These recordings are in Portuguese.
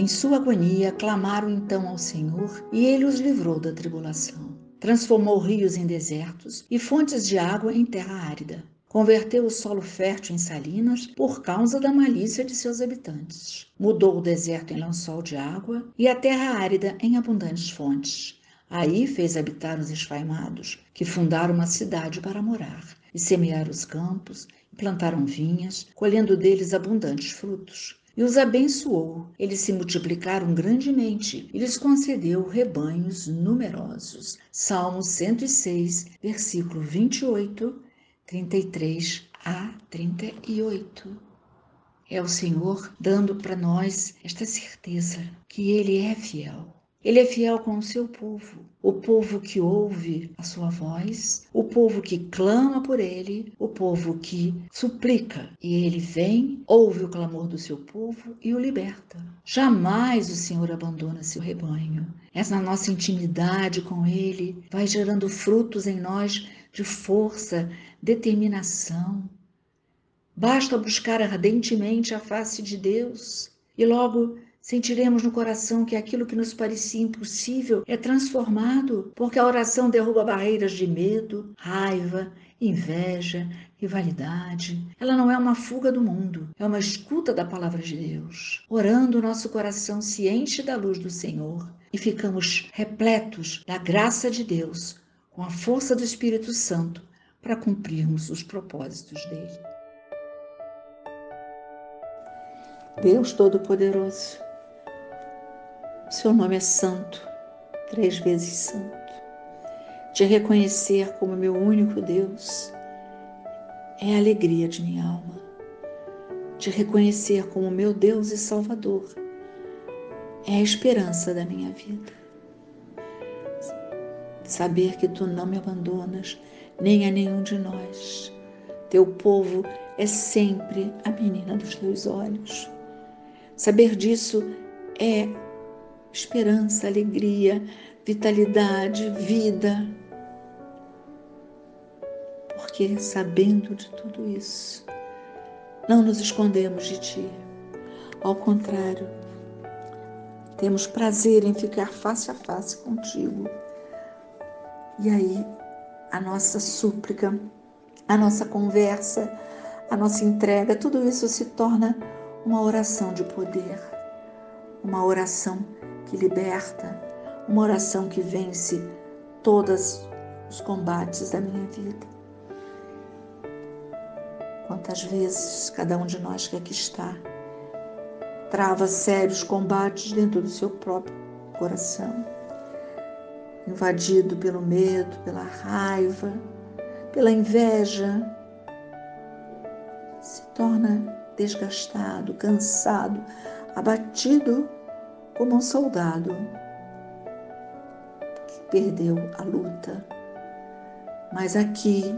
Em sua agonia, clamaram então ao Senhor e ele os livrou da tribulação. Transformou rios em desertos e fontes de água em terra árida. Converteu o solo fértil em salinas por causa da malícia de seus habitantes. Mudou o deserto em lençol de água e a terra árida em abundantes fontes. Aí fez habitar os esfaimados, que fundaram uma cidade para morar, e semearam os campos, e plantaram vinhas, colhendo deles abundantes frutos. E os abençoou, eles se multiplicaram grandemente, e lhes concedeu rebanhos numerosos. Salmo 106, versículo 28 33 a 38. É o Senhor dando para nós esta certeza que Ele é fiel. Ele é fiel com o seu povo, o povo que ouve a sua voz, o povo que clama por ele, o povo que suplica. E ele vem, ouve o clamor do seu povo e o liberta. Jamais o Senhor abandona seu rebanho. Essa nossa intimidade com ele vai gerando frutos em nós de força, determinação. Basta buscar ardentemente a face de Deus e logo sentiremos no coração que aquilo que nos parecia impossível é transformado, porque a oração derruba barreiras de medo, raiva, inveja, rivalidade. Ela não é uma fuga do mundo, é uma escuta da palavra de Deus. Orando, nosso coração se enche da luz do Senhor e ficamos repletos da graça de Deus, com a força do Espírito Santo para cumprirmos os propósitos dele. Deus Todo-Poderoso, seu nome é santo, três vezes santo. Te reconhecer como meu único Deus é a alegria de minha alma. Te reconhecer como meu Deus e Salvador é a esperança da minha vida. Saber que tu não me abandonas nem a nenhum de nós. Teu povo é sempre a menina dos teus olhos. Saber disso é esperança, alegria, vitalidade, vida. Porque sabendo de tudo isso, não nos escondemos de ti. Ao contrário, temos prazer em ficar face a face contigo. E aí a nossa súplica, a nossa conversa, a nossa entrega, tudo isso se torna uma oração de poder, uma oração que liberta, uma oração que vence todos os combates da minha vida. Quantas vezes cada um de nós que aqui está trava sérios combates dentro do seu próprio coração invadido pelo medo, pela raiva, pela inveja, se torna desgastado, cansado, abatido como um soldado que perdeu a luta. Mas aqui,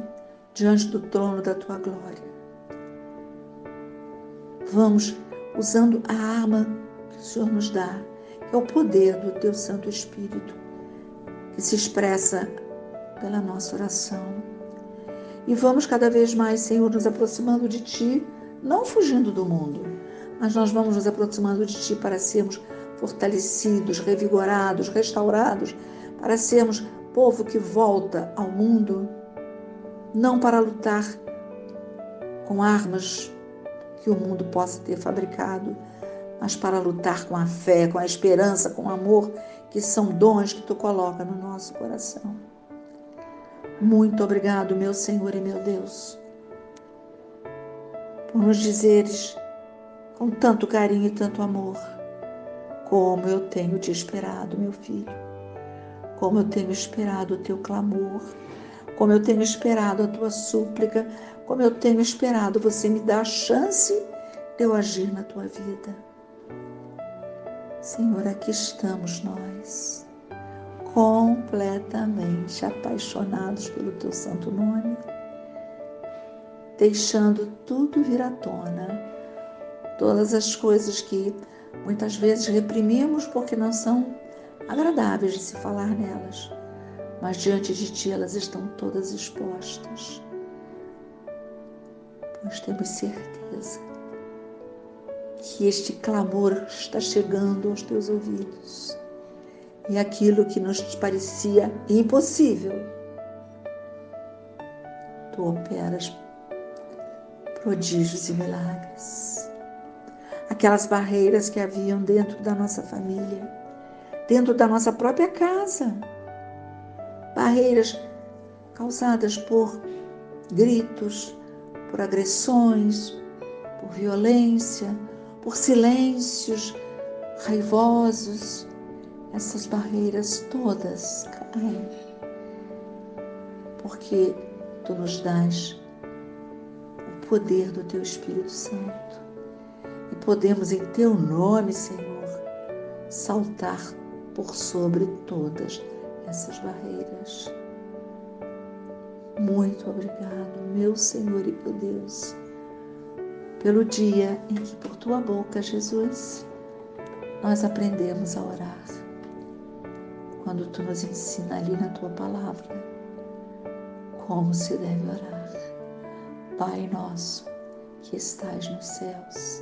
diante do trono da tua glória, vamos usando a arma que o Senhor nos dá, que é o poder do teu Santo Espírito que se expressa pela nossa oração. E vamos cada vez mais, Senhor, nos aproximando de Ti, não fugindo do mundo, mas nós vamos nos aproximando de Ti para sermos fortalecidos, revigorados, restaurados, para sermos povo que volta ao mundo, não para lutar com armas que o mundo possa ter fabricado, mas para lutar com a fé, com a esperança, com o amor, que são dons que tu coloca no nosso coração. Muito obrigado, meu Senhor e meu Deus, por nos dizeres com tanto carinho e tanto amor, como eu tenho te esperado, meu filho, como eu tenho esperado o teu clamor, como eu tenho esperado a tua súplica, como eu tenho esperado você me dar a chance de eu agir na tua vida. Senhor, aqui estamos nós, completamente apaixonados pelo Teu Santo Nome, deixando tudo vir à tona, todas as coisas que muitas vezes reprimimos porque não são agradáveis de se falar nelas, mas diante de Ti elas estão todas expostas. Pois temos certeza que este clamor está chegando aos teus ouvidos. E aquilo que nos parecia impossível, tu operas prodígios e milagres. Aquelas barreiras que haviam dentro da nossa família, dentro da nossa própria casa, barreiras causadas por gritos, por agressões, por violência, por silêncios raivosos, essas barreiras todas caem, porque tu nos dás o poder do teu Espírito Santo podemos, em teu nome, Senhor, saltar por sobre todas essas barreiras. Muito obrigado, meu Senhor e meu Deus pelo dia em que por tua boca, Jesus, nós aprendemos a orar. Quando tu nos ensina ali na tua palavra como se deve orar. Pai nosso, que estás nos céus,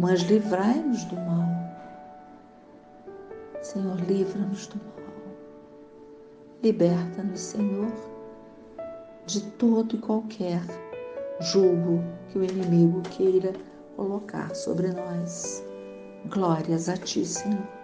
mas livrai-nos do mal. Senhor, livra-nos do mal. Liberta-nos, Senhor, de todo e qualquer julgo que o inimigo queira colocar sobre nós. Glórias a Ti, Senhor.